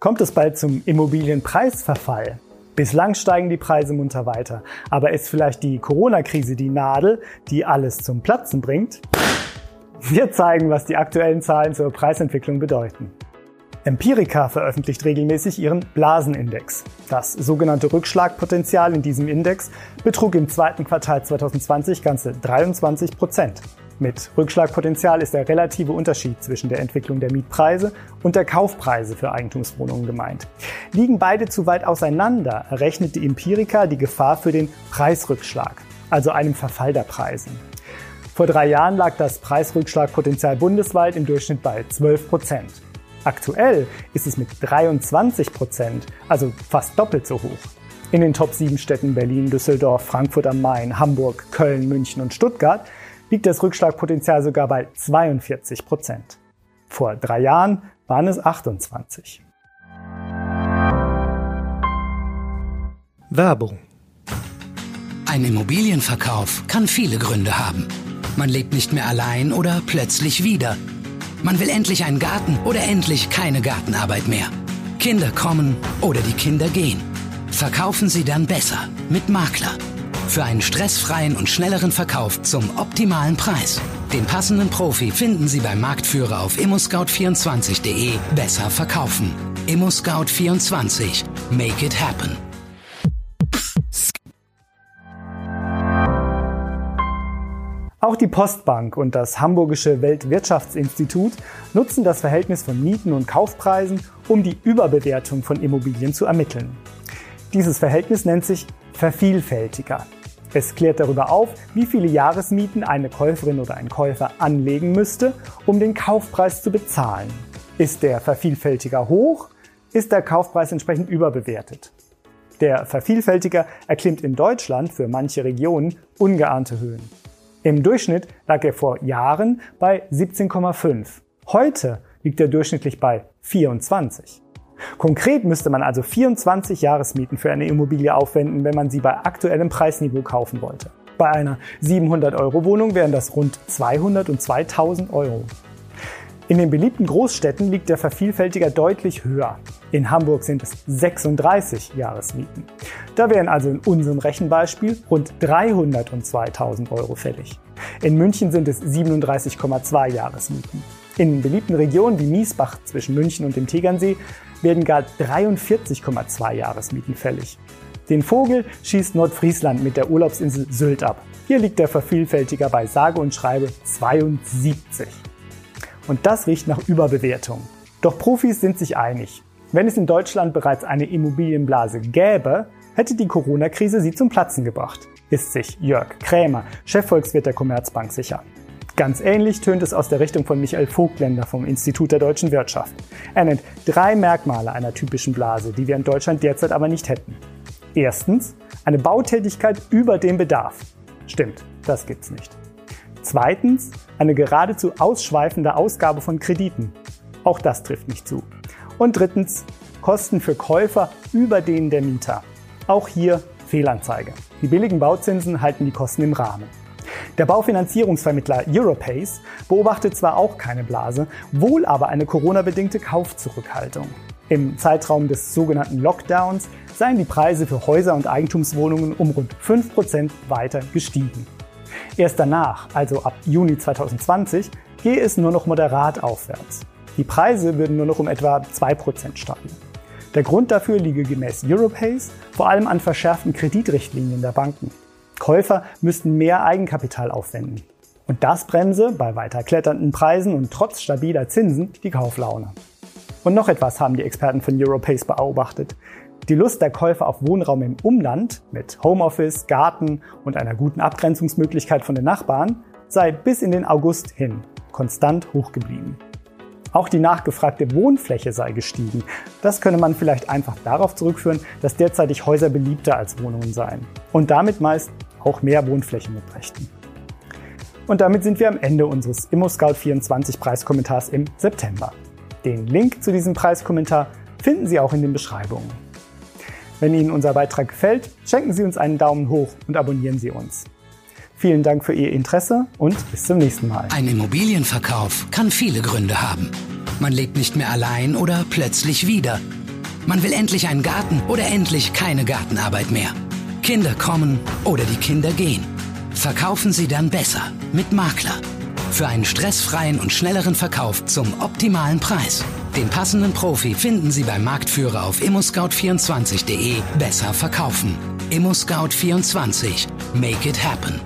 Kommt es bald zum Immobilienpreisverfall? Bislang steigen die Preise munter weiter. Aber ist vielleicht die Corona-Krise die Nadel, die alles zum Platzen bringt? Wir zeigen, was die aktuellen Zahlen zur Preisentwicklung bedeuten. Empirica veröffentlicht regelmäßig ihren Blasenindex. Das sogenannte Rückschlagpotenzial in diesem Index betrug im zweiten Quartal 2020 ganze 23 Prozent. Mit Rückschlagpotenzial ist der relative Unterschied zwischen der Entwicklung der Mietpreise und der Kaufpreise für Eigentumswohnungen gemeint. Liegen beide zu weit auseinander, errechnet die Empirica die Gefahr für den Preisrückschlag, also einem Verfall der Preise. Vor drei Jahren lag das Preisrückschlagpotenzial bundesweit im Durchschnitt bei 12 Prozent. Aktuell ist es mit 23 Prozent, also fast doppelt so hoch. In den Top 7 Städten Berlin, Düsseldorf, Frankfurt am Main, Hamburg, Köln, München und Stuttgart liegt das Rückschlagpotenzial sogar bei 42 Prozent. Vor drei Jahren waren es 28. Werbung. Ein Immobilienverkauf kann viele Gründe haben. Man lebt nicht mehr allein oder plötzlich wieder. Man will endlich einen Garten oder endlich keine Gartenarbeit mehr. Kinder kommen oder die Kinder gehen. Verkaufen Sie dann besser mit Makler. Für einen stressfreien und schnelleren Verkauf zum optimalen Preis. Den passenden Profi finden Sie beim Marktführer auf immoscout24.de. Besser verkaufen. ImmoScout24. Make it happen. Auch die Postbank und das Hamburgische Weltwirtschaftsinstitut nutzen das Verhältnis von Mieten und Kaufpreisen, um die Überbewertung von Immobilien zu ermitteln. Dieses Verhältnis nennt sich Vervielfältiger. Es klärt darüber auf, wie viele Jahresmieten eine Käuferin oder ein Käufer anlegen müsste, um den Kaufpreis zu bezahlen. Ist der Vervielfältiger hoch, ist der Kaufpreis entsprechend überbewertet. Der Vervielfältiger erklimmt in Deutschland für manche Regionen ungeahnte Höhen. Im Durchschnitt lag er vor Jahren bei 17,5. Heute liegt er durchschnittlich bei 24. Konkret müsste man also 24 Jahresmieten für eine Immobilie aufwenden, wenn man sie bei aktuellem Preisniveau kaufen wollte. Bei einer 700 Euro Wohnung wären das rund 200 und 2000 Euro. In den beliebten Großstädten liegt der Vervielfältiger deutlich höher. In Hamburg sind es 36 Jahresmieten. Da wären also in unserem Rechenbeispiel rund 302.000 Euro fällig. In München sind es 37,2 Jahresmieten. In beliebten Regionen wie Miesbach zwischen München und dem Tegernsee werden gar 43,2 Jahresmieten fällig. Den Vogel schießt Nordfriesland mit der Urlaubsinsel Sylt ab. Hier liegt der Vervielfältiger bei sage und schreibe 72. Und das riecht nach Überbewertung. Doch Profis sind sich einig. Wenn es in Deutschland bereits eine Immobilienblase gäbe, hätte die Corona-Krise sie zum Platzen gebracht. Ist sich Jörg Krämer, Chefvolkswirt der Commerzbank, sicher. Ganz ähnlich tönt es aus der Richtung von Michael Vogtländer vom Institut der deutschen Wirtschaft. Er nennt drei Merkmale einer typischen Blase, die wir in Deutschland derzeit aber nicht hätten. Erstens, eine Bautätigkeit über dem Bedarf. Stimmt, das gibt's nicht. Zweitens, eine geradezu ausschweifende Ausgabe von Krediten. Auch das trifft nicht zu. Und drittens, Kosten für Käufer über denen der Mieter. Auch hier Fehlanzeige. Die billigen Bauzinsen halten die Kosten im Rahmen. Der Baufinanzierungsvermittler Europace beobachtet zwar auch keine Blase, wohl aber eine Corona-bedingte Kaufzurückhaltung. Im Zeitraum des sogenannten Lockdowns seien die Preise für Häuser und Eigentumswohnungen um rund 5% weiter gestiegen. Erst danach, also ab Juni 2020, gehe es nur noch moderat aufwärts. Die Preise würden nur noch um etwa 2% steigen. Der Grund dafür liege gemäß Europace vor allem an verschärften Kreditrichtlinien der Banken. Käufer müssten mehr Eigenkapital aufwenden. Und das bremse bei weiter kletternden Preisen und trotz stabiler Zinsen die Kauflaune. Und noch etwas haben die Experten von Europace beobachtet. Die Lust der Käufer auf Wohnraum im Umland mit Homeoffice, Garten und einer guten Abgrenzungsmöglichkeit von den Nachbarn sei bis in den August hin konstant hoch geblieben. Auch die nachgefragte Wohnfläche sei gestiegen. Das könne man vielleicht einfach darauf zurückführen, dass derzeitig Häuser beliebter als Wohnungen seien und damit meist auch mehr Wohnfläche mitbrächten. Und damit sind wir am Ende unseres ImmoScout24 Preiskommentars im September. Den Link zu diesem Preiskommentar finden Sie auch in den Beschreibungen. Wenn Ihnen unser Beitrag gefällt, schenken Sie uns einen Daumen hoch und abonnieren Sie uns. Vielen Dank für Ihr Interesse und bis zum nächsten Mal. Ein Immobilienverkauf kann viele Gründe haben. Man lebt nicht mehr allein oder plötzlich wieder. Man will endlich einen Garten oder endlich keine Gartenarbeit mehr. Kinder kommen oder die Kinder gehen. Verkaufen Sie dann besser mit Makler. Für einen stressfreien und schnelleren Verkauf zum optimalen Preis. Den passenden Profi finden Sie beim Marktführer auf immoscout24.de. Besser verkaufen. ImmoScout24. Make it happen.